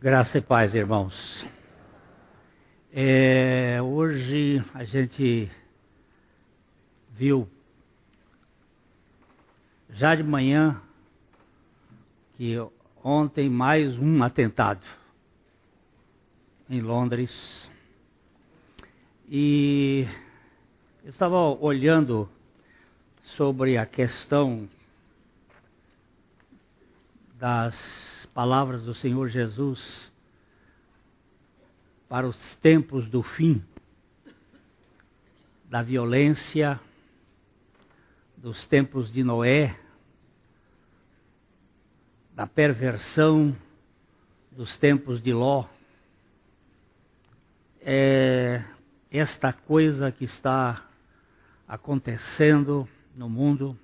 Graça e paz, irmãos. É, hoje a gente viu já de manhã que ontem mais um atentado em Londres. E eu estava olhando sobre a questão das palavras do Senhor Jesus para os tempos do fim, da violência, dos tempos de Noé, da perversão, dos tempos de Ló. É esta coisa que está acontecendo no mundo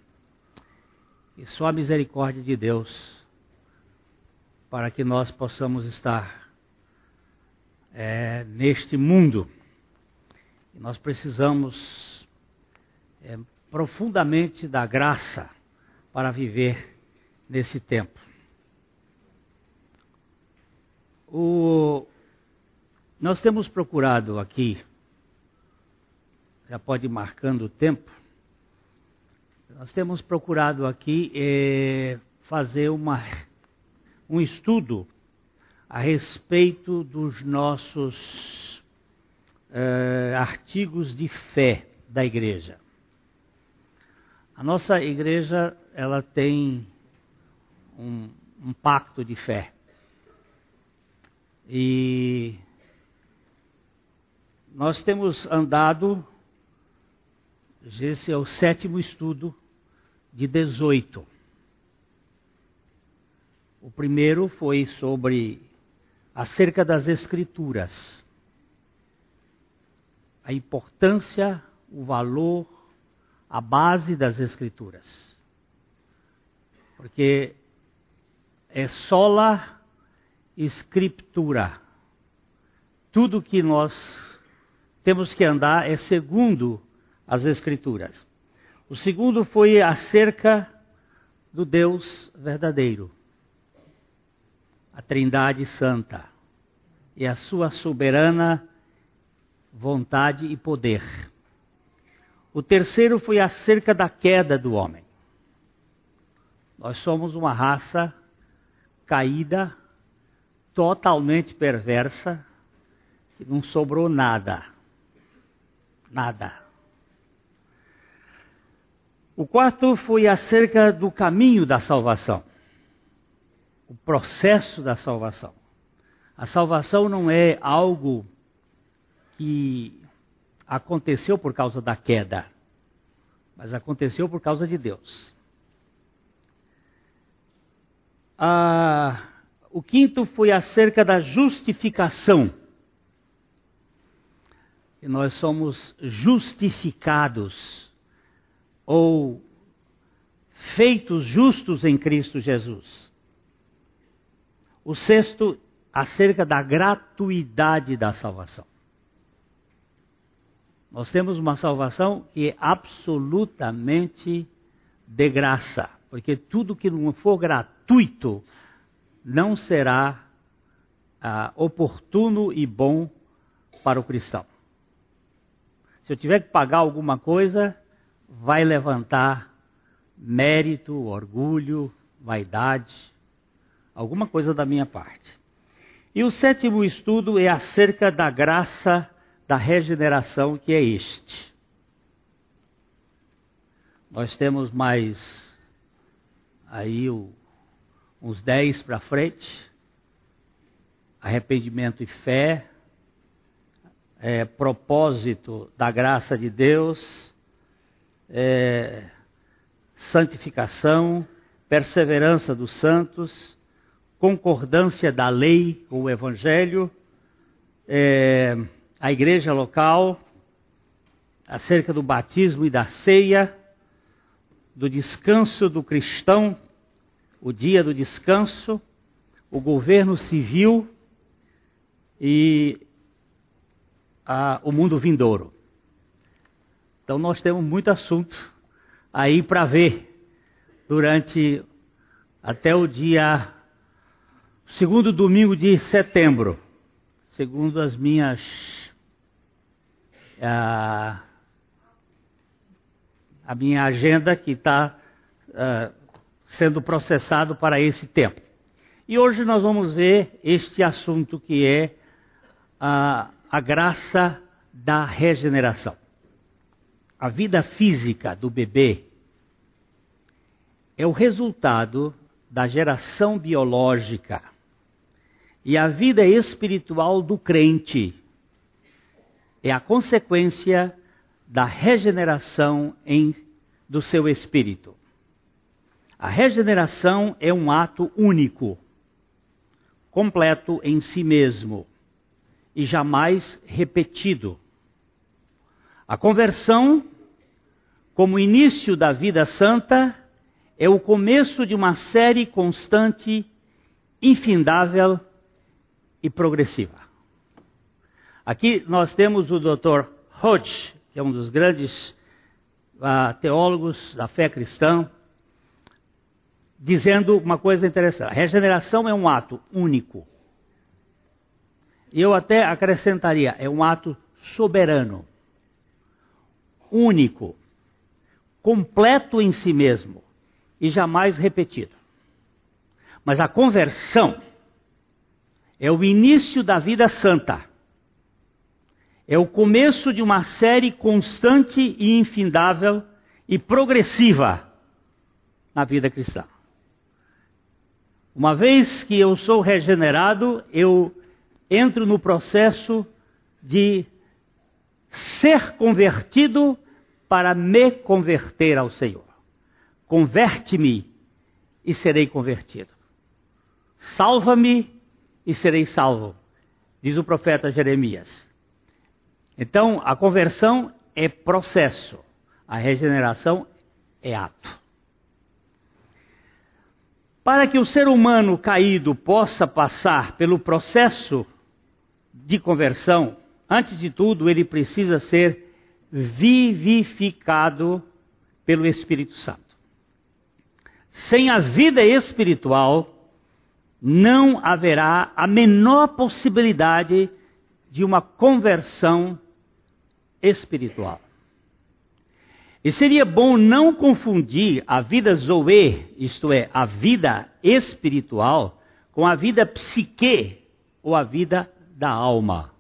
e só a misericórdia de Deus para que nós possamos estar é, neste mundo. E nós precisamos é, profundamente da graça para viver nesse tempo. O, nós temos procurado aqui, já pode ir marcando o tempo, nós temos procurado aqui é, fazer uma um estudo a respeito dos nossos uh, artigos de fé da igreja. A nossa igreja ela tem um, um pacto de fé e nós temos andado, esse é o sétimo estudo de 18. O primeiro foi sobre acerca das escrituras. A importância, o valor, a base das escrituras. Porque é sola escritura. Tudo que nós temos que andar é segundo as escrituras. O segundo foi acerca do Deus verdadeiro a Trindade Santa e a sua soberana vontade e poder. O terceiro foi acerca da queda do homem. Nós somos uma raça caída, totalmente perversa, que não sobrou nada. Nada. O quarto foi acerca do caminho da salvação o processo da salvação. A salvação não é algo que aconteceu por causa da queda, mas aconteceu por causa de Deus. Ah, o quinto foi acerca da justificação. E nós somos justificados ou feitos justos em Cristo Jesus. O sexto, acerca da gratuidade da salvação. Nós temos uma salvação que é absolutamente de graça, porque tudo que não for gratuito não será ah, oportuno e bom para o cristão. Se eu tiver que pagar alguma coisa, vai levantar mérito, orgulho, vaidade alguma coisa da minha parte. E o sétimo estudo é acerca da graça da regeneração, que é este. Nós temos mais aí o, uns dez para frente. Arrependimento e fé, é, propósito da graça de Deus, é, santificação, perseverança dos santos, concordância da lei com o evangelho, é, a igreja local, acerca do batismo e da ceia, do descanso do cristão, o dia do descanso, o governo civil e a, o mundo vindouro. Então nós temos muito assunto aí para ver durante até o dia segundo domingo de setembro, segundo as minhas. Uh, a minha agenda que está uh, sendo processado para esse tempo. E hoje nós vamos ver este assunto que é a, a graça da regeneração. A vida física do bebê é o resultado da geração biológica. E a vida espiritual do crente é a consequência da regeneração em, do seu espírito. A regeneração é um ato único, completo em si mesmo e jamais repetido. A conversão, como início da vida santa, é o começo de uma série constante, infindável e progressiva. Aqui nós temos o Dr. Hodge, que é um dos grandes uh, teólogos da fé cristã, dizendo uma coisa interessante: a regeneração é um ato único. E eu até acrescentaria: é um ato soberano, único, completo em si mesmo e jamais repetido. Mas a conversão é o início da vida santa. É o começo de uma série constante e infindável e progressiva na vida cristã. Uma vez que eu sou regenerado, eu entro no processo de ser convertido para me converter ao Senhor. Converte-me e serei convertido. Salva-me e serei salvo, diz o profeta Jeremias. Então, a conversão é processo, a regeneração é ato. Para que o ser humano caído possa passar pelo processo de conversão, antes de tudo, ele precisa ser vivificado pelo Espírito Santo. Sem a vida espiritual, não haverá a menor possibilidade de uma conversão espiritual. E seria bom não confundir a vida zoe, isto é, a vida espiritual, com a vida psique, ou a vida da alma.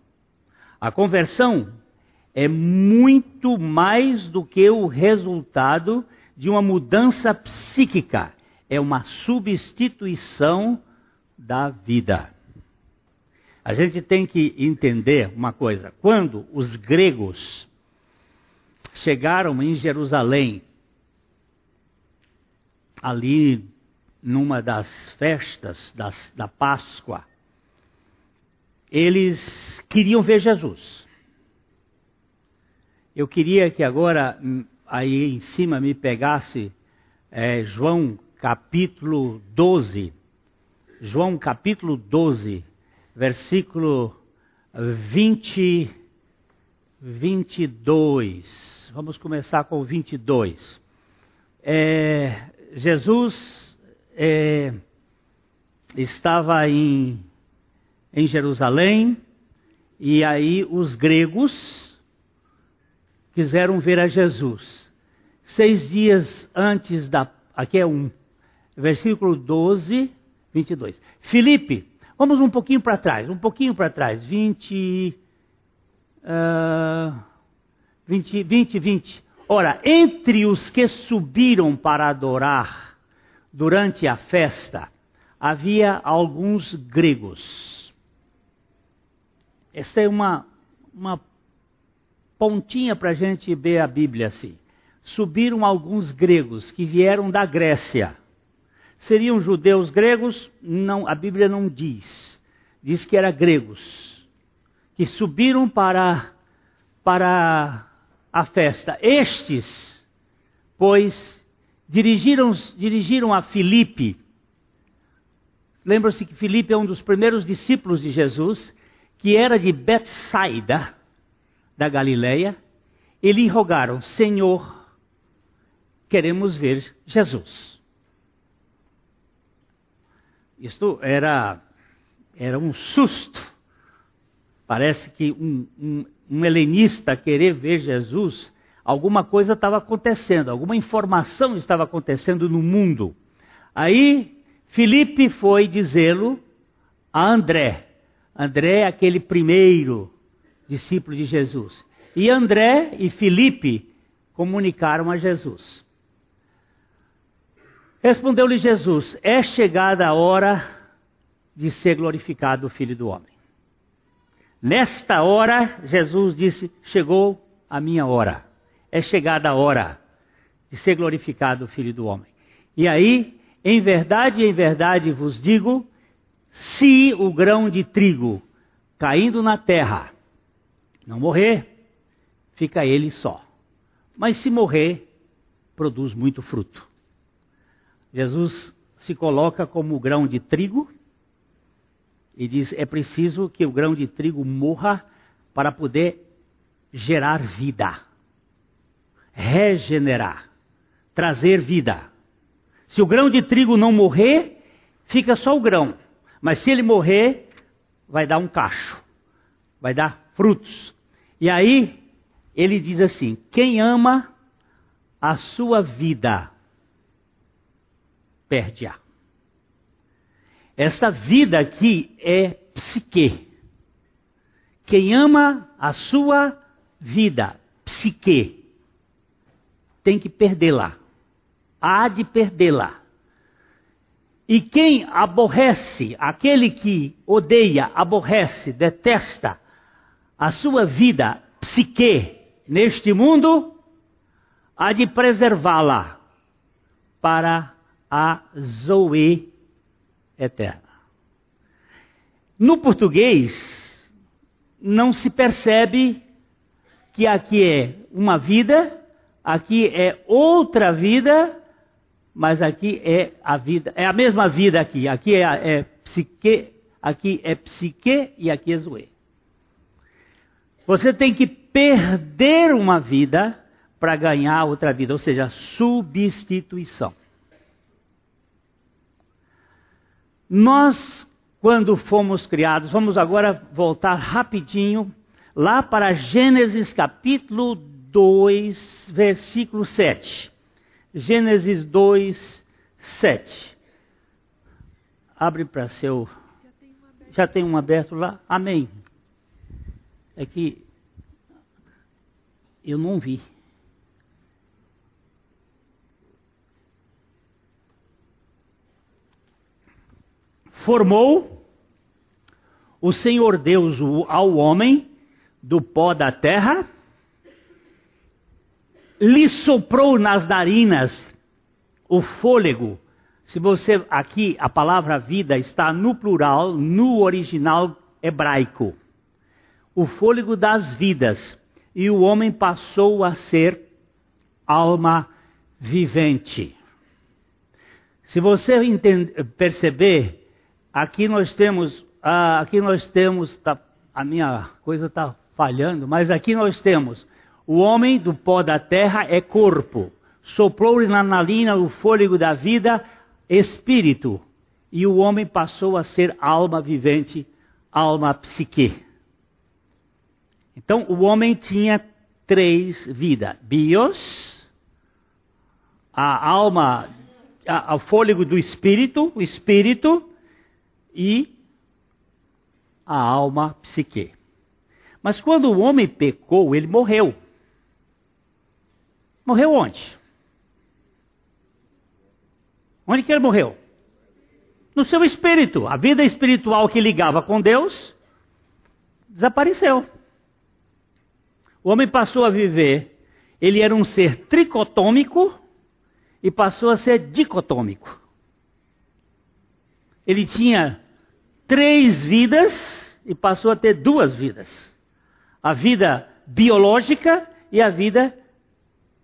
A conversão é muito mais do que o resultado de uma mudança psíquica, é uma substituição da vida. A gente tem que entender uma coisa: quando os gregos chegaram em Jerusalém, ali numa das festas das, da Páscoa, eles queriam ver Jesus. Eu queria que agora hum, aí em cima me pegasse é, João capítulo 12. João capítulo 12 versículo 20, 22. Vamos começar com o 22. É, Jesus é, estava em, em Jerusalém e aí os gregos quiseram ver a Jesus. Seis dias antes da. Aqui é um. Versículo 12, 22. Filipe Vamos um pouquinho para trás, um pouquinho para trás, 20, uh, 20, 20, 20. Ora, entre os que subiram para adorar durante a festa, havia alguns gregos. Esta é uma, uma pontinha para a gente ver a Bíblia assim. Subiram alguns gregos que vieram da Grécia Seriam judeus gregos? Não, a Bíblia não diz. Diz que eram gregos que subiram para para a festa. Estes, pois, dirigiram, dirigiram a Filipe. Lembra-se que Filipe é um dos primeiros discípulos de Jesus, que era de Betsaida, da Galileia. E lhe rogaram: Senhor, queremos ver Jesus. Isto era era um susto. Parece que um, um, um helenista querer ver Jesus, alguma coisa estava acontecendo, alguma informação estava acontecendo no mundo. Aí Filipe foi dizê-lo a André. André é aquele primeiro discípulo de Jesus. E André e Filipe comunicaram a Jesus. Respondeu-lhe Jesus: É chegada a hora de ser glorificado o Filho do Homem. Nesta hora, Jesus disse: Chegou a minha hora. É chegada a hora de ser glorificado o Filho do Homem. E aí, em verdade, em verdade vos digo: se o grão de trigo caindo na terra não morrer, fica ele só. Mas se morrer, produz muito fruto. Jesus se coloca como o grão de trigo e diz: é preciso que o grão de trigo morra para poder gerar vida, regenerar, trazer vida. Se o grão de trigo não morrer, fica só o grão. Mas se ele morrer, vai dar um cacho, vai dar frutos. E aí ele diz assim: quem ama a sua vida, perde-a. Esta vida aqui é psique. Quem ama a sua vida, psique, tem que perdê-la. Há de perdê-la. E quem aborrece, aquele que odeia, aborrece, detesta a sua vida, psique, neste mundo, há de preservá-la para a Zoe eterna. No português, não se percebe que aqui é uma vida, aqui é outra vida, mas aqui é a vida, é a mesma vida aqui. Aqui é, é psique, aqui é psique e aqui é zoe. Você tem que perder uma vida para ganhar outra vida, ou seja, substituição. Nós, quando fomos criados, vamos agora voltar rapidinho lá para Gênesis capítulo 2, versículo 7. Gênesis 2, 7. Abre para seu. Já tem um aberto lá? Amém. É que eu não vi. Formou o Senhor Deus ao homem do pó da terra, lhe soprou nas narinas o fôlego. Se você aqui a palavra vida está no plural, no original hebraico. O fôlego das vidas, e o homem passou a ser alma vivente. Se você entender, perceber Aqui nós temos, ah, aqui nós temos, tá, a minha coisa está falhando, mas aqui nós temos o homem do pó da terra é corpo, soprou-lhe na narina o fôlego da vida, espírito, e o homem passou a ser alma vivente, alma psique. Então o homem tinha três vidas: bios, a alma, o fôlego do espírito, o espírito, e a alma psique. Mas quando o homem pecou, ele morreu. Morreu onde? Onde que ele morreu? No seu espírito. A vida espiritual que ligava com Deus desapareceu. O homem passou a viver, ele era um ser tricotômico e passou a ser dicotômico. Ele tinha três vidas e passou a ter duas vidas: a vida biológica e a vida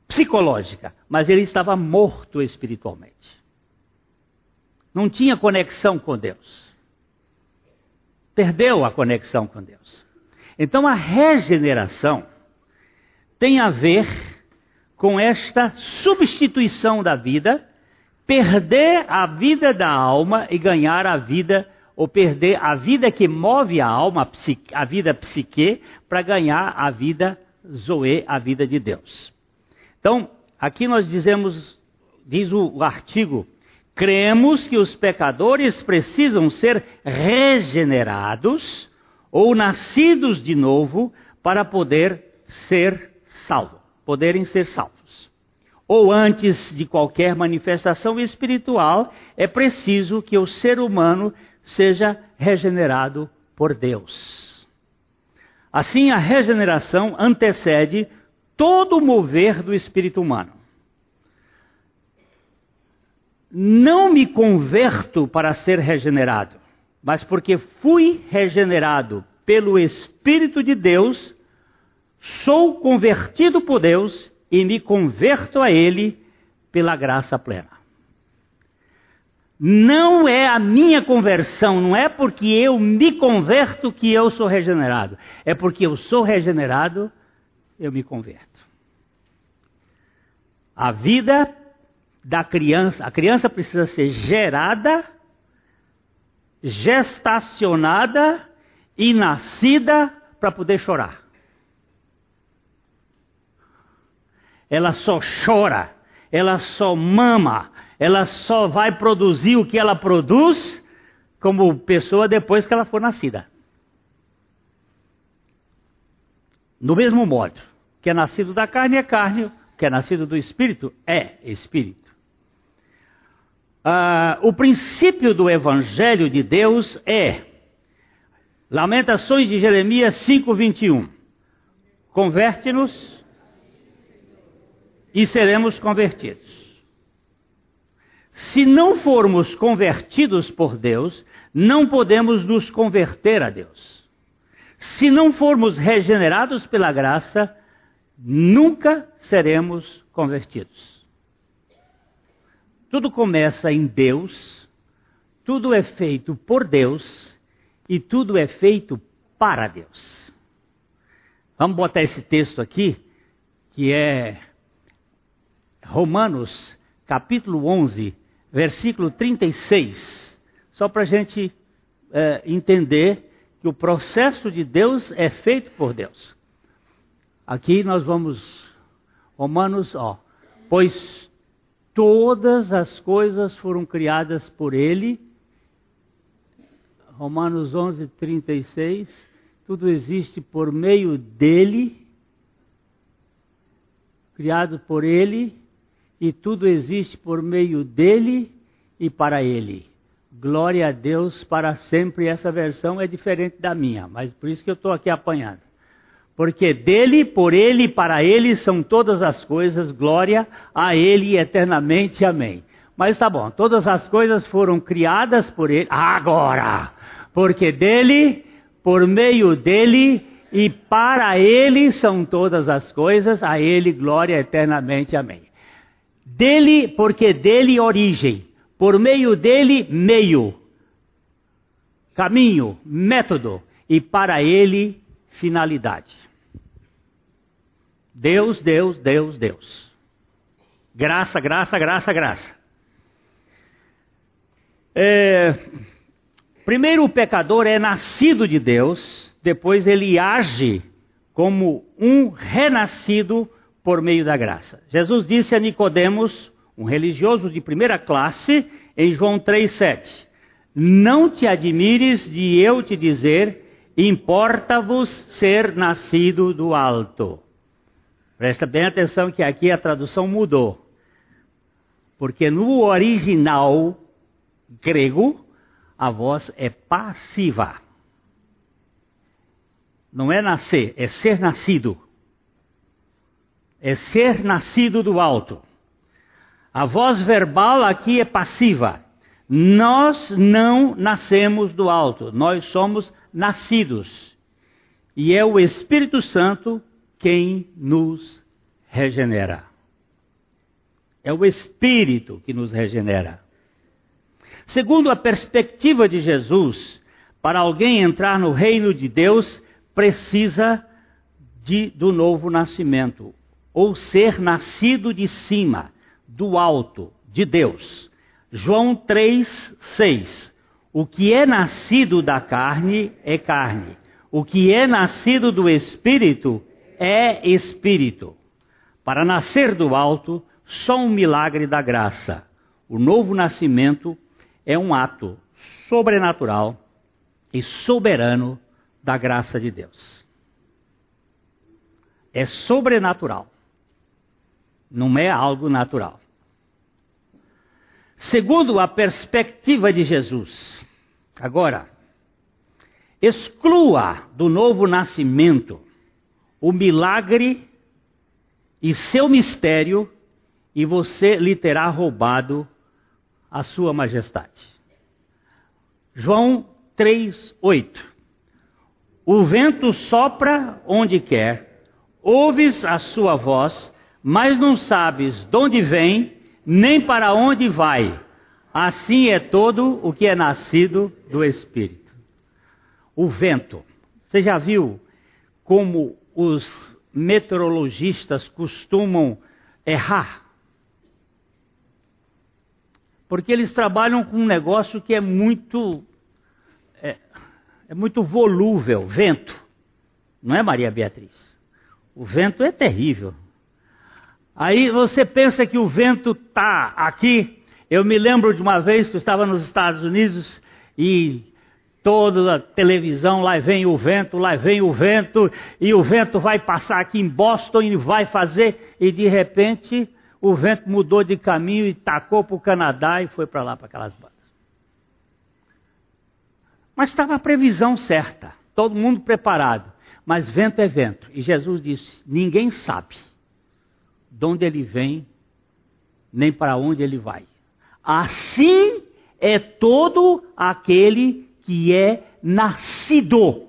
psicológica. Mas ele estava morto espiritualmente. Não tinha conexão com Deus. Perdeu a conexão com Deus. Então a regeneração tem a ver com esta substituição da vida, perder a vida da alma e ganhar a vida ou perder a vida que move a alma, a vida psique, para ganhar a vida zoe, a vida de Deus. Então, aqui nós dizemos, diz o artigo, cremos que os pecadores precisam ser regenerados ou nascidos de novo para poder ser salvos, poderem ser salvos. Ou antes de qualquer manifestação espiritual, é preciso que o ser humano seja regenerado por Deus. Assim, a regeneração antecede todo o mover do espírito humano. Não me converto para ser regenerado, mas porque fui regenerado pelo Espírito de Deus, sou convertido por Deus e me converto a Ele pela graça plena não é a minha conversão, não é porque eu me converto que eu sou regenerado. É porque eu sou regenerado, eu me converto. A vida da criança, a criança precisa ser gerada, gestacionada e nascida para poder chorar. Ela só chora, ela só mama, ela só vai produzir o que ela produz como pessoa depois que ela for nascida. Do mesmo modo, que é nascido da carne é carne, que é nascido do espírito é espírito. Ah, o princípio do evangelho de Deus é Lamentações de Jeremias 5:21. Converte-nos e seremos convertidos. Se não formos convertidos por Deus, não podemos nos converter a Deus. Se não formos regenerados pela graça, nunca seremos convertidos. Tudo começa em Deus, tudo é feito por Deus e tudo é feito para Deus. Vamos botar esse texto aqui, que é Romanos capítulo 11, versículo 36, só para a gente é, entender que o processo de Deus é feito por Deus. Aqui nós vamos, Romanos, ó, pois todas as coisas foram criadas por Ele. Romanos 11, 36, tudo existe por meio dele, criado por Ele e tudo existe por meio dele e para ele. Glória a Deus para sempre. Essa versão é diferente da minha, mas por isso que eu estou aqui apanhando. Porque dele, por ele e para ele são todas as coisas, glória a ele eternamente. Amém. Mas tá bom, todas as coisas foram criadas por ele, agora. Porque dele, por meio dele e para ele são todas as coisas, a ele glória eternamente. Amém. Dele, porque dele origem, por meio dele meio, caminho, método e para ele finalidade. Deus, Deus, Deus, Deus. Graça, graça, graça, graça. É, primeiro, o pecador é nascido de Deus, depois ele age como um renascido por meio da graça. Jesus disse a Nicodemos, um religioso de primeira classe, em João 3:7: Não te admires de eu te dizer, importa-vos ser nascido do alto. Presta bem atenção que aqui a tradução mudou. Porque no original grego, a voz é passiva. Não é nascer, é ser nascido é ser nascido do alto. A voz verbal aqui é passiva. Nós não nascemos do alto, nós somos nascidos. E é o Espírito Santo quem nos regenera. É o Espírito que nos regenera. Segundo a perspectiva de Jesus, para alguém entrar no reino de Deus, precisa de, do novo nascimento ou ser nascido de cima, do alto, de Deus. João 3, 6. O que é nascido da carne é carne. O que é nascido do espírito é espírito. Para nascer do alto, só um milagre da graça. O novo nascimento é um ato sobrenatural e soberano da graça de Deus. É sobrenatural. Não é algo natural. Segundo a perspectiva de Jesus, agora, exclua do novo nascimento o milagre e seu mistério, e você lhe terá roubado a sua majestade. João 3, 8. O vento sopra onde quer, ouves a sua voz, mas não sabes de onde vem, nem para onde vai. Assim é todo o que é nascido do Espírito. O vento. Você já viu como os meteorologistas costumam errar? Porque eles trabalham com um negócio que é muito é, é muito volúvel, vento. Não é Maria Beatriz? O vento é terrível. Aí você pensa que o vento está aqui. Eu me lembro de uma vez que eu estava nos Estados Unidos e toda a televisão, lá vem o vento, lá vem o vento, e o vento vai passar aqui em Boston e vai fazer, e de repente o vento mudou de caminho e tacou para o Canadá e foi para lá, para aquelas bandas. Mas estava a previsão certa, todo mundo preparado. Mas vento é vento. E Jesus disse: ninguém sabe de onde ele vem, nem para onde ele vai. Assim é todo aquele que é nascido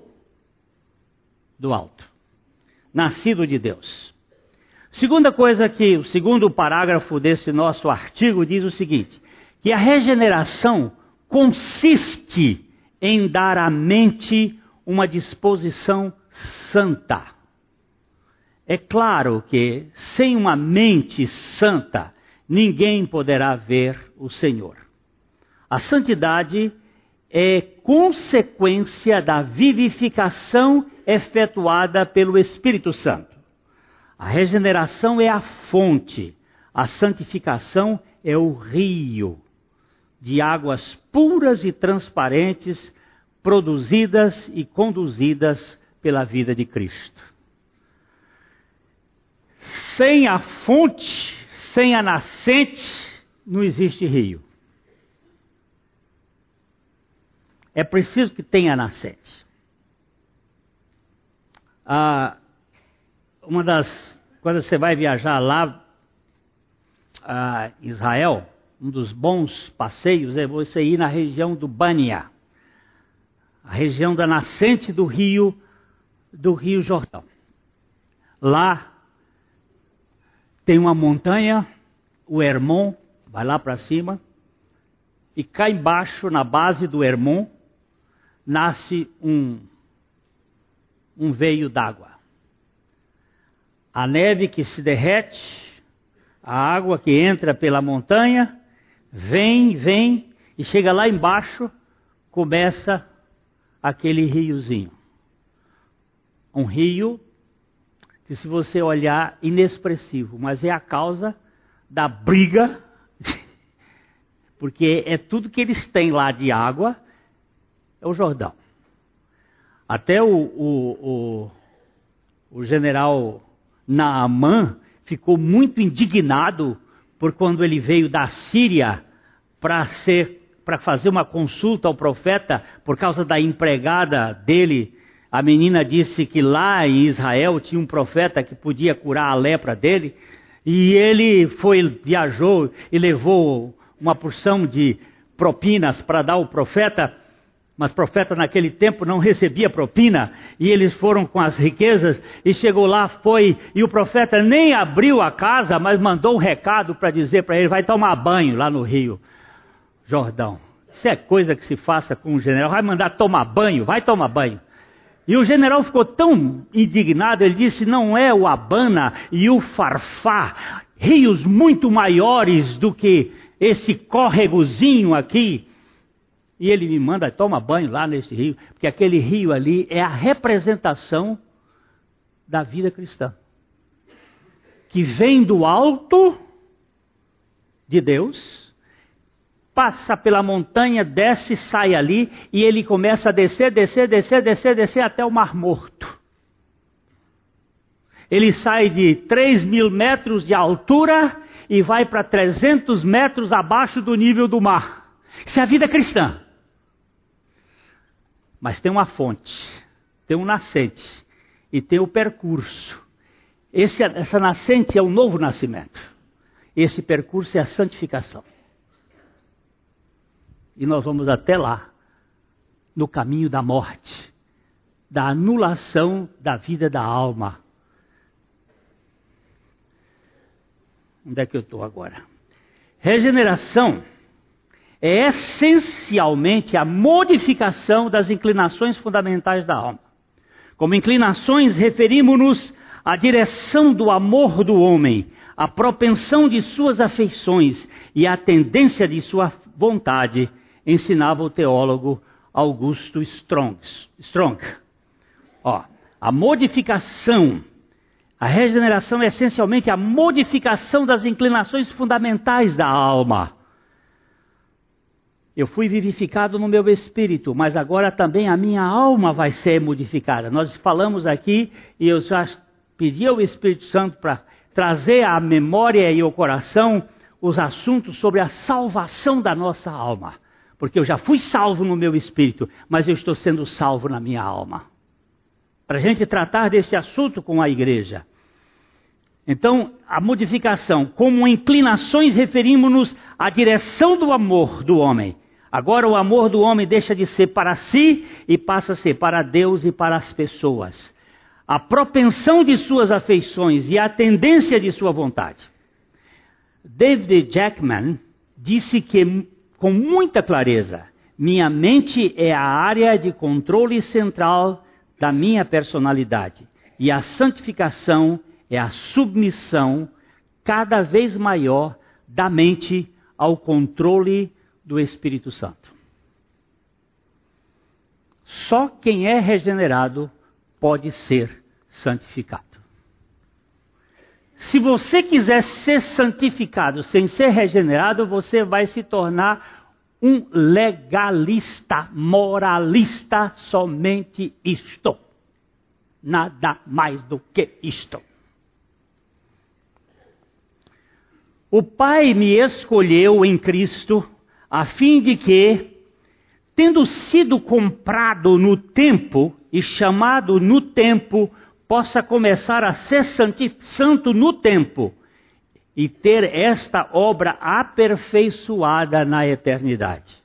do alto, nascido de Deus. Segunda coisa que o segundo parágrafo desse nosso artigo diz o seguinte: que a regeneração consiste em dar à mente uma disposição santa. É claro que sem uma mente santa, ninguém poderá ver o Senhor. A santidade é consequência da vivificação efetuada pelo Espírito Santo. A regeneração é a fonte, a santificação é o rio de águas puras e transparentes, produzidas e conduzidas pela vida de Cristo. Sem a fonte, sem a nascente, não existe rio. É preciso que tenha nascente. Ah, uma das. Quando você vai viajar lá a Israel, um dos bons passeios é você ir na região do Bânia, a região da nascente do rio do Rio Jordão. Lá tem uma montanha, o Hermon, vai lá para cima, e cá embaixo, na base do Hermon, nasce um, um veio d'água. A neve que se derrete, a água que entra pela montanha, Vem, vem, e chega lá embaixo, começa aquele riozinho. Um rio que, se você olhar, inexpressivo, mas é a causa da briga, porque é tudo que eles têm lá de água, é o Jordão. Até o, o, o, o general Naaman ficou muito indignado por quando ele veio da Síria para ser para fazer uma consulta ao profeta por causa da empregada dele. A menina disse que lá em Israel tinha um profeta que podia curar a lepra dele, e ele foi viajou e levou uma porção de propinas para dar ao profeta mas profeta naquele tempo não recebia propina, e eles foram com as riquezas, e chegou lá, foi, e o profeta nem abriu a casa, mas mandou um recado para dizer para ele: vai tomar banho lá no Rio Jordão. Isso é coisa que se faça com o general, vai mandar tomar banho, vai tomar banho. E o general ficou tão indignado, ele disse: não é o Abana e o Farfá, rios muito maiores do que esse córregozinho aqui E ele me manda, toma banho lá nesse rio, porque aquele rio ali é a representação da vida cristã. Que vem do alto de Deus, passa pela montanha, desce, sai ali, e ele começa a descer, descer, descer, descer, descer até o Mar Morto. Ele sai de 3 mil metros de altura e vai para 300 metros abaixo do nível do mar. Isso é a vida cristã. Mas tem uma fonte, tem um nascente e tem o percurso. Esse, essa nascente é o novo nascimento. Esse percurso é a santificação. E nós vamos até lá, no caminho da morte, da anulação da vida da alma. Onde é que eu estou agora? Regeneração é essencialmente a modificação das inclinações fundamentais da alma. Como inclinações, referimos-nos à direção do amor do homem, à propensão de suas afeições e à tendência de sua vontade, ensinava o teólogo Augusto Strong. Strong. Ó, a modificação, a regeneração é essencialmente a modificação das inclinações fundamentais da alma eu fui vivificado no meu espírito, mas agora também a minha alma vai ser modificada. Nós falamos aqui e eu já pedi ao Espírito Santo para trazer à memória e ao coração os assuntos sobre a salvação da nossa alma. Porque eu já fui salvo no meu espírito, mas eu estou sendo salvo na minha alma. Para a gente tratar desse assunto com a igreja. Então, a modificação, como inclinações, referimos-nos à direção do amor do homem. Agora o amor do homem deixa de ser para si e passa a ser para Deus e para as pessoas. A propensão de suas afeições e a tendência de sua vontade. David Jackman disse que, com muita clareza, minha mente é a área de controle central da minha personalidade e a santificação é a submissão cada vez maior da mente ao controle do Espírito Santo. Só quem é regenerado pode ser santificado. Se você quiser ser santificado sem ser regenerado, você vai se tornar um legalista, moralista, somente isto. Nada mais do que isto. O Pai me escolheu em Cristo a fim de que, tendo sido comprado no tempo e chamado no tempo, possa começar a ser santo no tempo e ter esta obra aperfeiçoada na eternidade.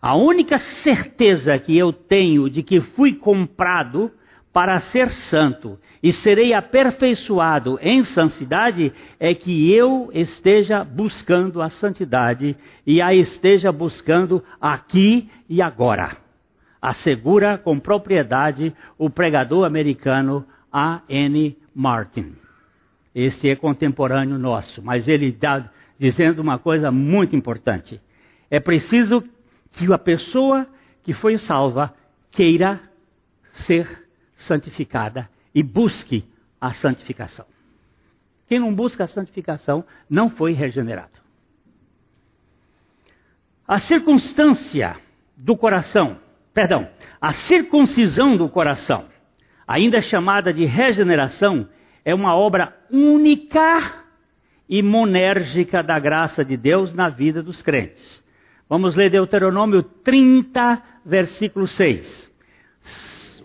A única certeza que eu tenho de que fui comprado para ser santo e serei aperfeiçoado em santidade é que eu esteja buscando a santidade e a esteja buscando aqui e agora. Assegura com propriedade o pregador americano A. N. Martin. Este é contemporâneo nosso, mas ele está dizendo uma coisa muito importante. É preciso que a pessoa que foi salva queira ser santificada e busque a santificação. Quem não busca a santificação não foi regenerado. A circunstância do coração, perdão, a circuncisão do coração, ainda chamada de regeneração, é uma obra única e monérgica da graça de Deus na vida dos crentes. Vamos ler Deuteronômio 30, versículo 6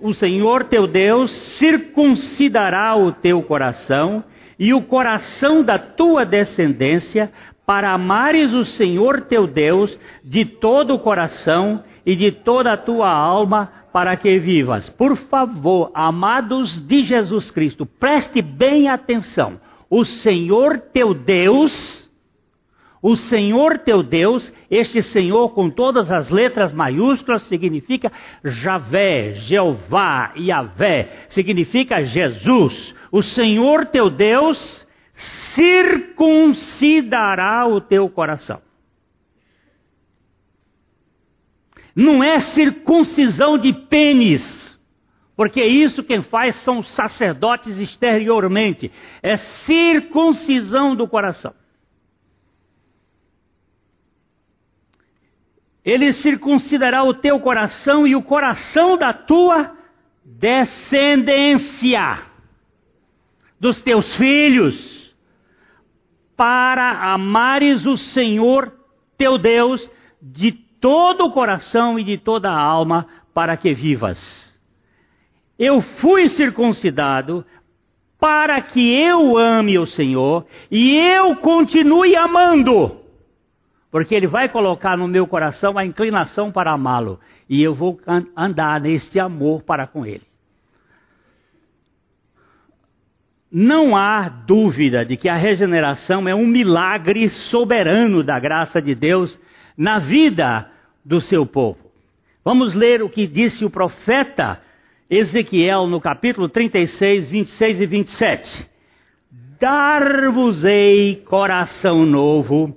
o Senhor teu Deus circuncidará o teu coração e o coração da tua descendência, para amares o Senhor teu Deus de todo o coração e de toda a tua alma, para que vivas. Por favor, amados de Jesus Cristo, preste bem atenção. O Senhor teu Deus o Senhor teu Deus, este Senhor com todas as letras maiúsculas, significa Javé, Jeová, Yahvé, significa Jesus. O Senhor teu Deus circuncidará o teu coração. Não é circuncisão de pênis, porque isso quem faz são os sacerdotes exteriormente. É circuncisão do coração. Ele circuncidará o teu coração e o coração da tua descendência, dos teus filhos, para amares o Senhor teu Deus de todo o coração e de toda a alma, para que vivas. Eu fui circuncidado para que eu ame o Senhor e eu continue amando porque Ele vai colocar no meu coração a inclinação para amá-lo, e eu vou andar neste amor para com Ele. Não há dúvida de que a regeneração é um milagre soberano da graça de Deus na vida do seu povo. Vamos ler o que disse o profeta Ezequiel no capítulo 36, 26 e 27. Dar-vos-ei coração novo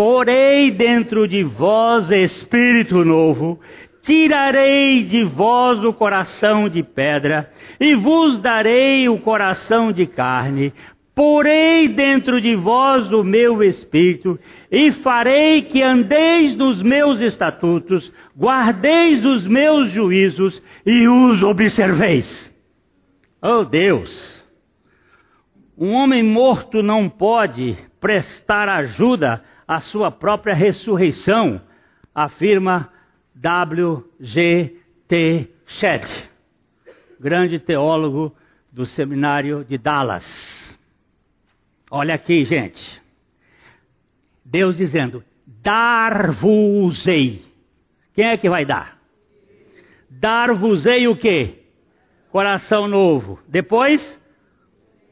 Porei dentro de vós espírito novo, tirarei de vós o coração de pedra, e vos darei o coração de carne. Porei dentro de vós o meu espírito, e farei que andeis nos meus estatutos, guardeis os meus juízos e os observeis. Oh Deus! Um homem morto não pode prestar ajuda a sua própria ressurreição, afirma W. G. T. Shedd, grande teólogo do seminário de Dallas. Olha aqui, gente. Deus dizendo: dar-vos-ei. Quem é que vai dar? Dar-vos-ei o quê? Coração novo. Depois,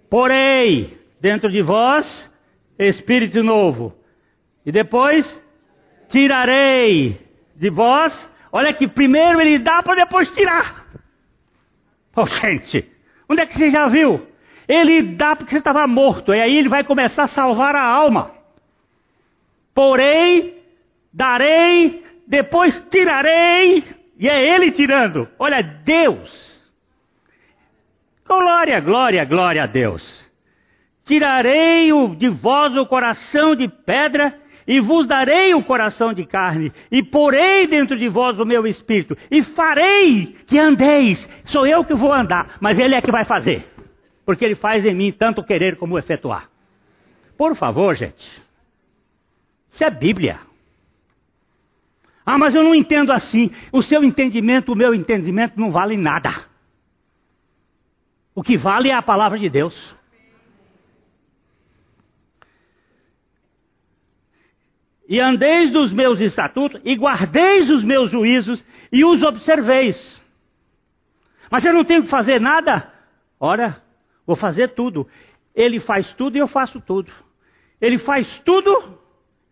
porei dentro de vós espírito novo. E depois, tirarei de vós. Olha que primeiro ele dá para depois tirar. Oh, gente, onde é que você já viu? Ele dá porque você estava morto. E aí ele vai começar a salvar a alma. Porém, darei, depois tirarei. E é ele tirando. Olha, Deus. Glória, glória, glória a Deus. Tirarei de vós o coração de pedra e vos darei o coração de carne, e porei dentro de vós o meu espírito, e farei que andeis. Sou eu que vou andar, mas Ele é que vai fazer, porque Ele faz em mim tanto querer como efetuar. Por favor, gente, isso é Bíblia. Ah, mas eu não entendo assim. O seu entendimento, o meu entendimento não vale nada. O que vale é a palavra de Deus. e andeis dos meus estatutos, e guardeis os meus juízos, e os observeis. Mas eu não tenho que fazer nada? Ora, vou fazer tudo. Ele faz tudo e eu faço tudo. Ele faz tudo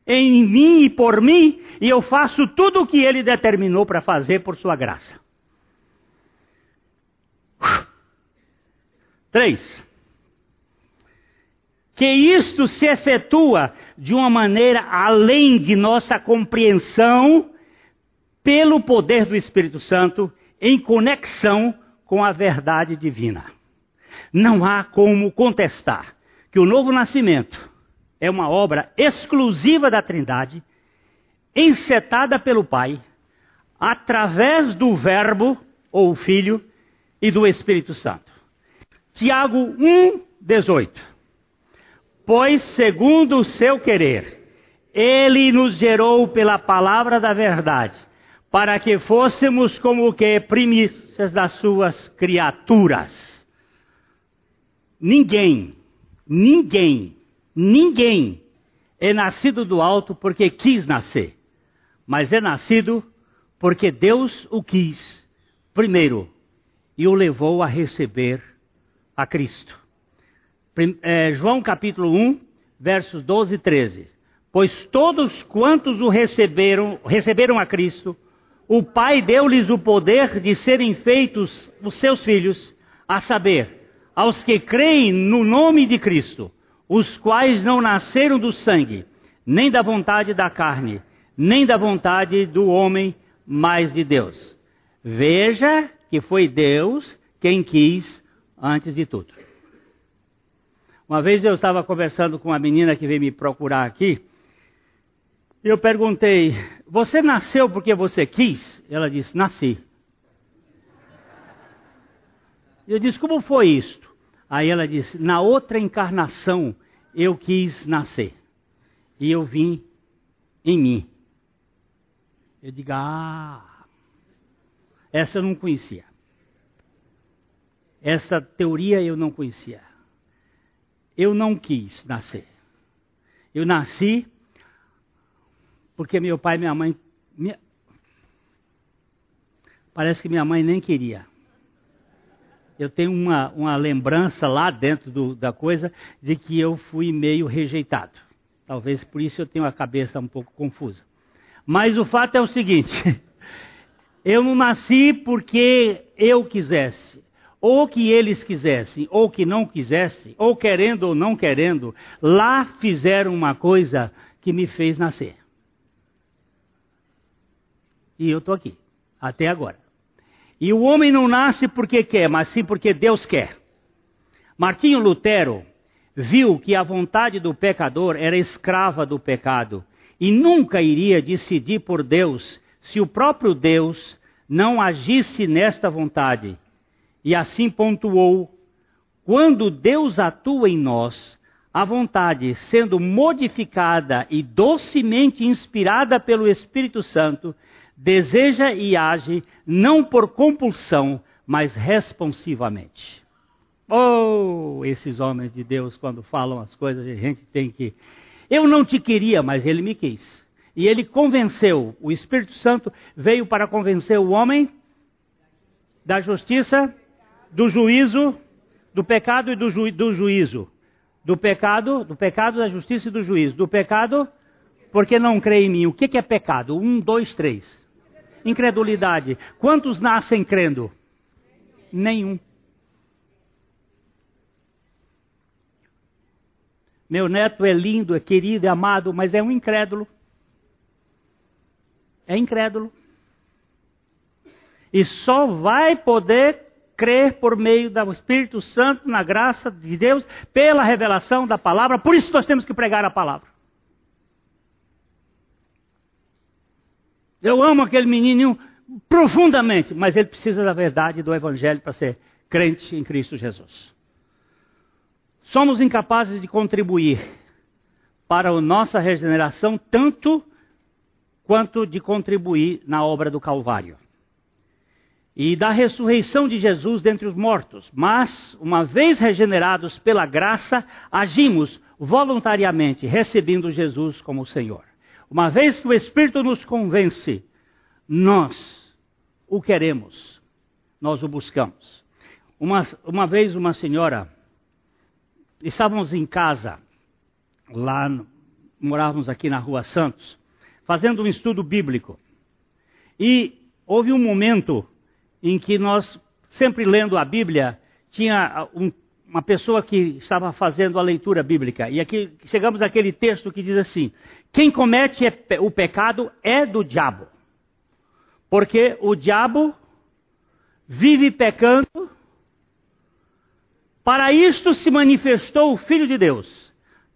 em mim e por mim, e eu faço tudo o que ele determinou para fazer por sua graça. Três que isto se efetua de uma maneira além de nossa compreensão, pelo poder do Espírito Santo, em conexão com a verdade divina. Não há como contestar que o novo nascimento é uma obra exclusiva da Trindade, encetada pelo Pai, através do Verbo, ou Filho, e do Espírito Santo. Tiago 1, 18. Pois, segundo o seu querer, ele nos gerou pela palavra da verdade, para que fôssemos como que primícias das suas criaturas. Ninguém, ninguém, ninguém é nascido do alto porque quis nascer, mas é nascido porque Deus o quis primeiro e o levou a receber a Cristo é, João capítulo 1, versos 12 e 13. Pois todos quantos o receberam, receberam a Cristo, o Pai deu-lhes o poder de serem feitos os seus filhos, a saber, aos que creem no nome de Cristo, os quais não nasceram do sangue, nem da vontade da carne, nem da vontade do homem, mas de Deus. Veja que foi Deus quem quis antes de tudo. Uma vez eu estava conversando com uma menina que veio me procurar aqui. E eu perguntei: Você nasceu porque você quis? Ela disse: Nasci. Eu disse: Como foi isto? Aí ela disse: Na outra encarnação eu quis nascer. E eu vim em mim. Eu digo: Ah, essa eu não conhecia. Essa teoria eu não conhecia. Eu não quis nascer. Eu nasci porque meu pai e minha mãe. Minha... Parece que minha mãe nem queria. Eu tenho uma, uma lembrança lá dentro do, da coisa de que eu fui meio rejeitado. Talvez por isso eu tenho a cabeça um pouco confusa. Mas o fato é o seguinte: eu não nasci porque eu quisesse ou que eles quisessem, ou que não quisessem, ou querendo ou não querendo, lá fizeram uma coisa que me fez nascer. E eu estou aqui, até agora. E o homem não nasce porque quer, mas sim porque Deus quer. Martinho Lutero viu que a vontade do pecador era escrava do pecado e nunca iria decidir por Deus se o próprio Deus não agisse nesta vontade e assim pontuou: quando Deus atua em nós, a vontade, sendo modificada e docemente inspirada pelo Espírito Santo, deseja e age não por compulsão, mas responsivamente. Oh, esses homens de Deus, quando falam as coisas, a gente tem que. Eu não te queria, mas ele me quis. E ele convenceu, o Espírito Santo veio para convencer o homem da justiça, do juízo, do pecado e do, ju, do juízo. Do pecado, do pecado, da justiça e do juízo. Do pecado, porque não crê em mim. O que, que é pecado? Um, dois, três. Incredulidade. Quantos nascem crendo? Nenhum. Meu neto é lindo, é querido, é amado, mas é um incrédulo. É incrédulo. E só vai poder crer por meio do Espírito Santo, na graça de Deus, pela revelação da palavra. Por isso nós temos que pregar a palavra. Eu amo aquele menininho profundamente, mas ele precisa da verdade do Evangelho para ser crente em Cristo Jesus. Somos incapazes de contribuir para a nossa regeneração tanto quanto de contribuir na obra do Calvário e da ressurreição de Jesus dentre os mortos. Mas, uma vez regenerados pela graça, agimos voluntariamente, recebendo Jesus como Senhor. Uma vez que o Espírito nos convence, nós o queremos, nós o buscamos. Uma, uma vez, uma senhora, estávamos em casa, lá, morávamos aqui na Rua Santos, fazendo um estudo bíblico. E houve um momento em que nós, sempre lendo a Bíblia, tinha um, uma pessoa que estava fazendo a leitura bíblica. E aqui chegamos àquele texto que diz assim: Quem comete o pecado é do diabo. Porque o diabo vive pecando. Para isto se manifestou o Filho de Deus,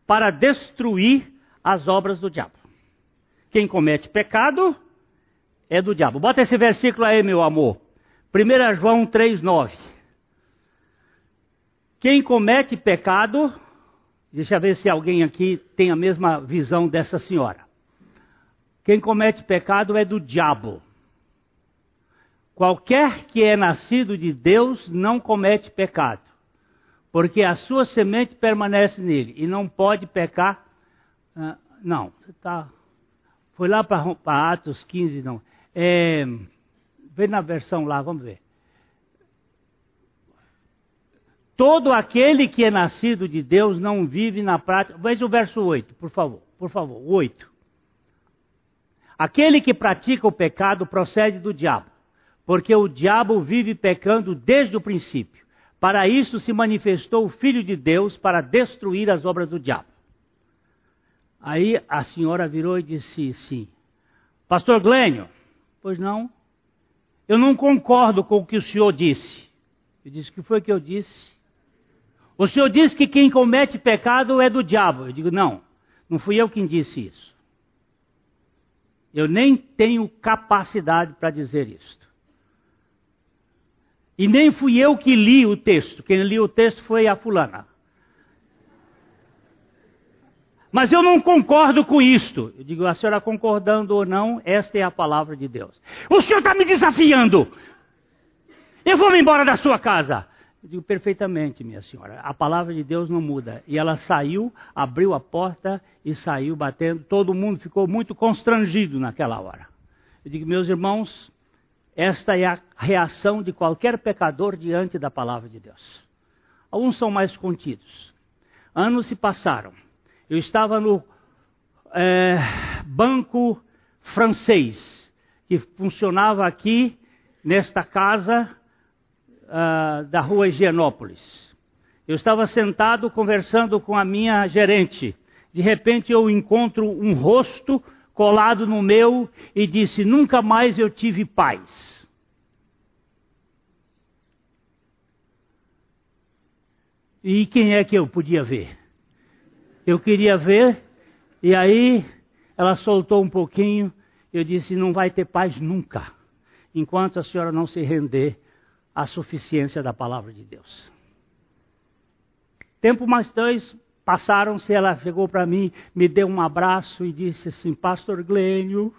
para destruir as obras do diabo. Quem comete pecado é do diabo. Bota esse versículo aí, meu amor. 1 João 3,9. Quem comete pecado, deixa eu ver se alguém aqui tem a mesma visão dessa senhora. Quem comete pecado é do diabo. Qualquer que é nascido de Deus não comete pecado, porque a sua semente permanece nele e não pode pecar. Uh, não, tá, foi lá para Atos 15, não. É, Vê na versão lá, vamos ver. Todo aquele que é nascido de Deus não vive na prática. Veja o verso 8, por favor. Por favor, 8. Aquele que pratica o pecado procede do diabo, porque o diabo vive pecando desde o princípio. Para isso se manifestou o Filho de Deus para destruir as obras do diabo. Aí a senhora virou e disse sim. Pastor Glênio, Pois não. Eu não concordo com o que o senhor disse. Eu disse: O que foi que eu disse? O senhor disse que quem comete pecado é do diabo. Eu digo: Não, não fui eu quem disse isso. Eu nem tenho capacidade para dizer isto. E nem fui eu que li o texto. Quem li o texto foi a fulana. Mas eu não concordo com isto. Eu digo, a senhora concordando ou não, esta é a palavra de Deus. O senhor está me desafiando. Eu vou me embora da sua casa. Eu digo, perfeitamente, minha senhora. A palavra de Deus não muda. E ela saiu, abriu a porta e saiu batendo. Todo mundo ficou muito constrangido naquela hora. Eu digo, meus irmãos, esta é a reação de qualquer pecador diante da palavra de Deus. Alguns são mais contidos. Anos se passaram. Eu estava no é, banco francês, que funcionava aqui, nesta casa uh, da rua Higienópolis. Eu estava sentado conversando com a minha gerente. De repente eu encontro um rosto colado no meu e disse: Nunca mais eu tive paz. E quem é que eu podia ver? Eu queria ver, e aí ela soltou um pouquinho. Eu disse: Não vai ter paz nunca, enquanto a senhora não se render à suficiência da palavra de Deus. Tempo mais dois passaram-se, ela chegou para mim, me deu um abraço e disse assim: Pastor Glênio,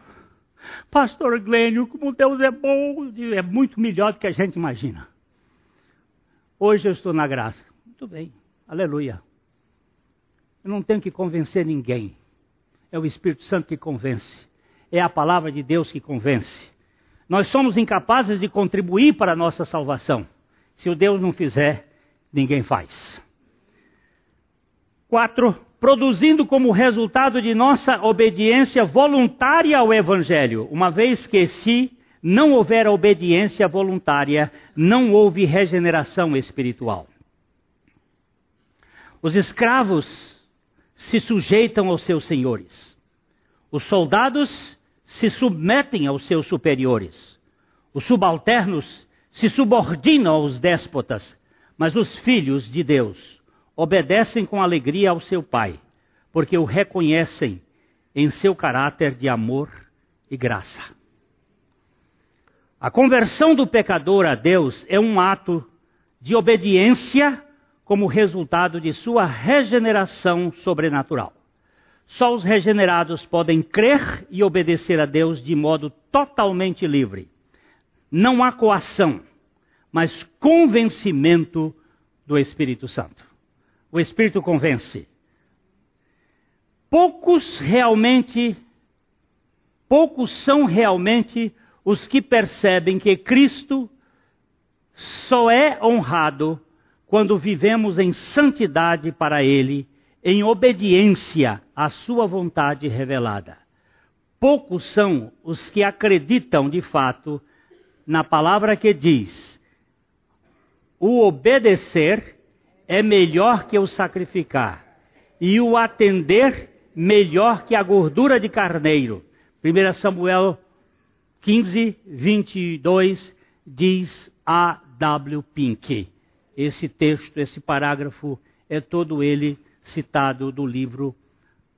Pastor Glênio, como Deus é bom, é muito melhor do que a gente imagina. Hoje eu estou na graça. Muito bem, aleluia. Eu não tenho que convencer ninguém. É o Espírito Santo que convence. É a palavra de Deus que convence. Nós somos incapazes de contribuir para a nossa salvação. Se o Deus não fizer, ninguém faz. Quatro, produzindo como resultado de nossa obediência voluntária ao Evangelho, uma vez que se não houver obediência voluntária, não houve regeneração espiritual. Os escravos se sujeitam aos seus senhores. Os soldados se submetem aos seus superiores. Os subalternos se subordinam aos déspotas. Mas os filhos de Deus obedecem com alegria ao seu Pai, porque o reconhecem em seu caráter de amor e graça. A conversão do pecador a Deus é um ato de obediência como resultado de sua regeneração sobrenatural. Só os regenerados podem crer e obedecer a Deus de modo totalmente livre. Não há coação, mas convencimento do Espírito Santo. O Espírito convence. Poucos realmente, poucos são realmente os que percebem que Cristo só é honrado quando vivemos em santidade para Ele, em obediência à Sua vontade revelada. Poucos são os que acreditam de fato na palavra que diz: o obedecer é melhor que o sacrificar, e o atender melhor que a gordura de carneiro. 1 Samuel 15, 22 diz A. W. Pink. Esse texto, esse parágrafo, é todo ele citado do livro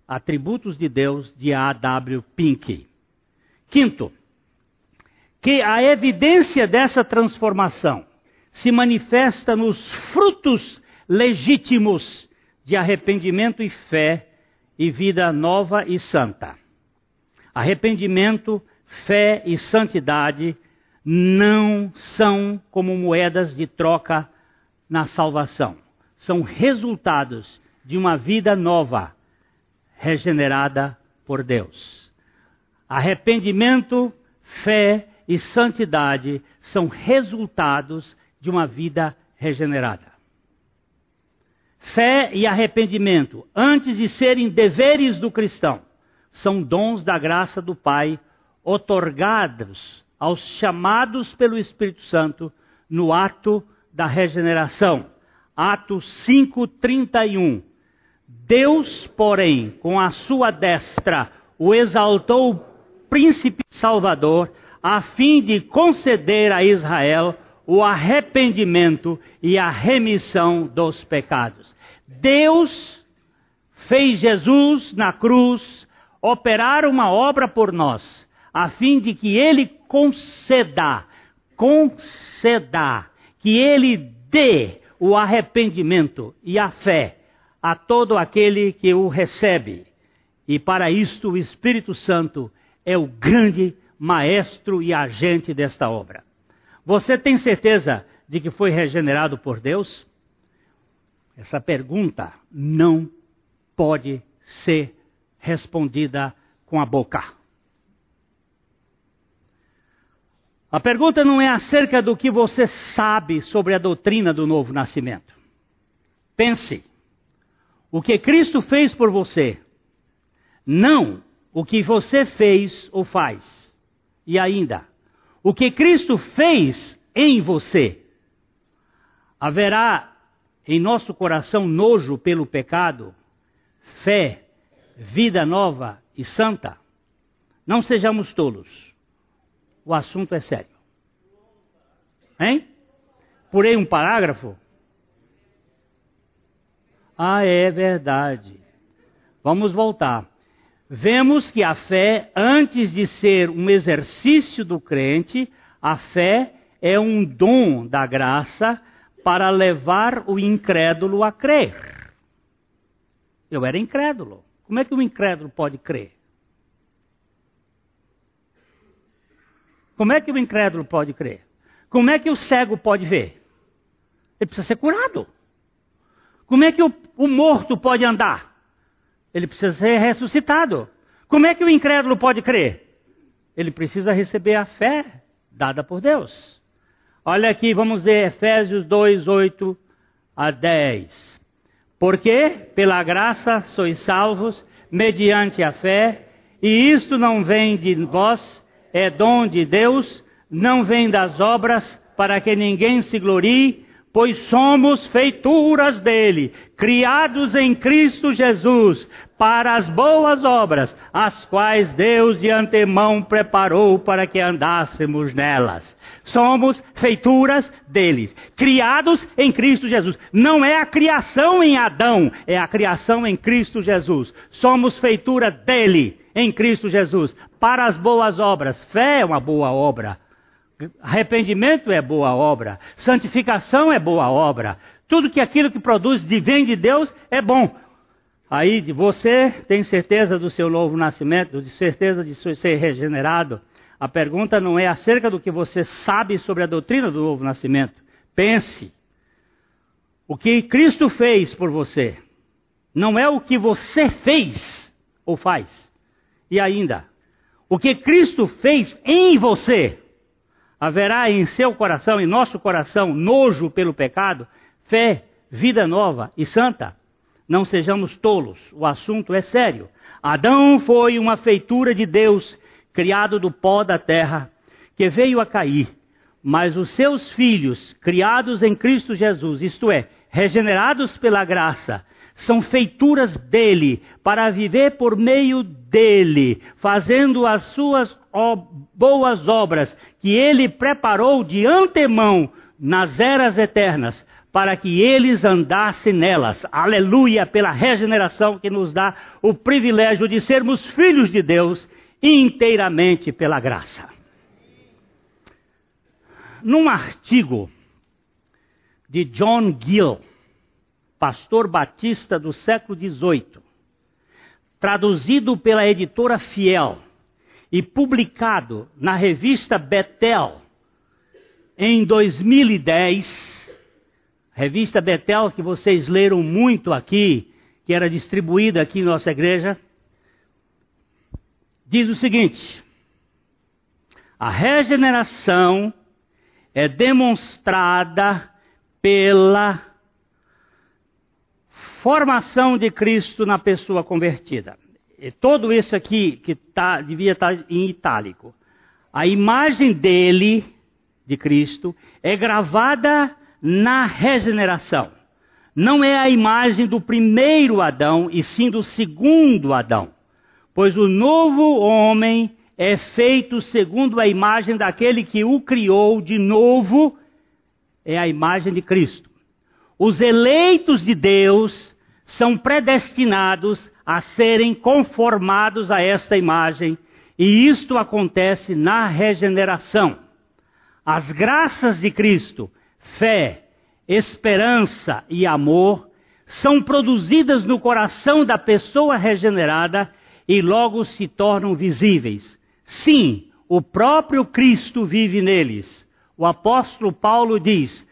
Atributos de Deus, de A.W. Pink. Quinto, que a evidência dessa transformação se manifesta nos frutos legítimos de arrependimento e fé e vida nova e santa. Arrependimento, fé e santidade não são como moedas de troca na salvação. São resultados de uma vida nova, regenerada por Deus. Arrependimento, fé e santidade são resultados de uma vida regenerada. Fé e arrependimento, antes de serem deveres do cristão, são dons da graça do Pai, otorgados aos chamados pelo Espírito Santo no ato da regeneração. Atos 5:31. Deus, porém, com a sua destra, o exaltou príncipe salvador, a fim de conceder a Israel o arrependimento e a remissão dos pecados. Deus fez Jesus na cruz operar uma obra por nós, a fim de que ele conceda, conceda, que ele dê o arrependimento e a fé a todo aquele que o recebe. E para isto o Espírito Santo é o grande maestro e agente desta obra. Você tem certeza de que foi regenerado por Deus? Essa pergunta não pode ser respondida com a boca. A pergunta não é acerca do que você sabe sobre a doutrina do novo nascimento. Pense. O que Cristo fez por você, não o que você fez ou faz. E ainda, o que Cristo fez em você. Haverá em nosso coração nojo pelo pecado, fé, vida nova e santa? Não sejamos tolos. O assunto é sério. Hein? Purei um parágrafo? Ah, é verdade. Vamos voltar vemos que a fé, antes de ser um exercício do crente, a fé é um dom da graça para levar o incrédulo a crer. Eu era incrédulo. Como é que o incrédulo pode crer? Como é que o incrédulo pode crer? Como é que o cego pode ver? Ele precisa ser curado. Como é que o, o morto pode andar? Ele precisa ser ressuscitado. Como é que o incrédulo pode crer? Ele precisa receber a fé dada por Deus. Olha aqui, vamos ver Efésios 2, 8 a 10. Porque pela graça sois salvos, mediante a fé, e isto não vem de vós, é dom de Deus, não vem das obras, para que ninguém se glorie, pois somos feituras dele, criados em Cristo Jesus, para as boas obras, as quais Deus de antemão preparou para que andássemos nelas. Somos feituras deles, criados em Cristo Jesus. Não é a criação em Adão, é a criação em Cristo Jesus. Somos feitura dele, em Cristo Jesus, para as boas obras. Fé é uma boa obra. Arrependimento é boa obra, santificação é boa obra, tudo que aquilo que produz de vem de Deus é bom. Aí você tem certeza do seu novo nascimento, de certeza de ser regenerado. A pergunta não é acerca do que você sabe sobre a doutrina do novo nascimento. Pense. O que Cristo fez por você não é o que você fez ou faz. E ainda, o que Cristo fez em você haverá em seu coração, em nosso coração, nojo pelo pecado, fé, vida nova e santa. Não sejamos tolos, o assunto é sério. Adão foi uma feitura de Deus, criado do pó da terra, que veio a cair. Mas os seus filhos, criados em Cristo Jesus, isto é, regenerados pela graça, são feituras dele, para viver por meio dele, fazendo as suas boas obras que ele preparou de antemão nas eras eternas, para que eles andassem nelas. Aleluia, pela regeneração que nos dá o privilégio de sermos filhos de Deus inteiramente pela graça. Num artigo de John Gill, pastor batista do século XVIII, traduzido pela editora Fiel e publicado na revista Betel em 2010, revista Betel que vocês leram muito aqui, que era distribuída aqui em nossa igreja, diz o seguinte: a regeneração é demonstrada pela formação de Cristo na pessoa convertida. E todo isso aqui que tá, devia estar tá em itálico. A imagem dele, de Cristo, é gravada na regeneração. Não é a imagem do primeiro Adão, e sim do segundo Adão. Pois o novo homem é feito segundo a imagem daquele que o criou de novo, é a imagem de Cristo. Os eleitos de Deus são predestinados a serem conformados a esta imagem, e isto acontece na regeneração. As graças de Cristo, fé, esperança e amor, são produzidas no coração da pessoa regenerada e logo se tornam visíveis. Sim, o próprio Cristo vive neles. O apóstolo Paulo diz: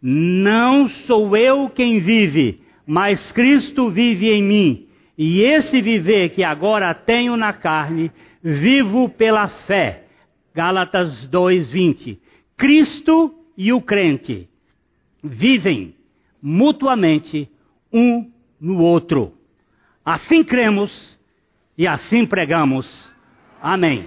Não sou eu quem vive, mas Cristo vive em mim. E esse viver que agora tenho na carne, vivo pela fé. Gálatas 2:20. Cristo e o crente vivem mutuamente um no outro. Assim cremos e assim pregamos. Amém.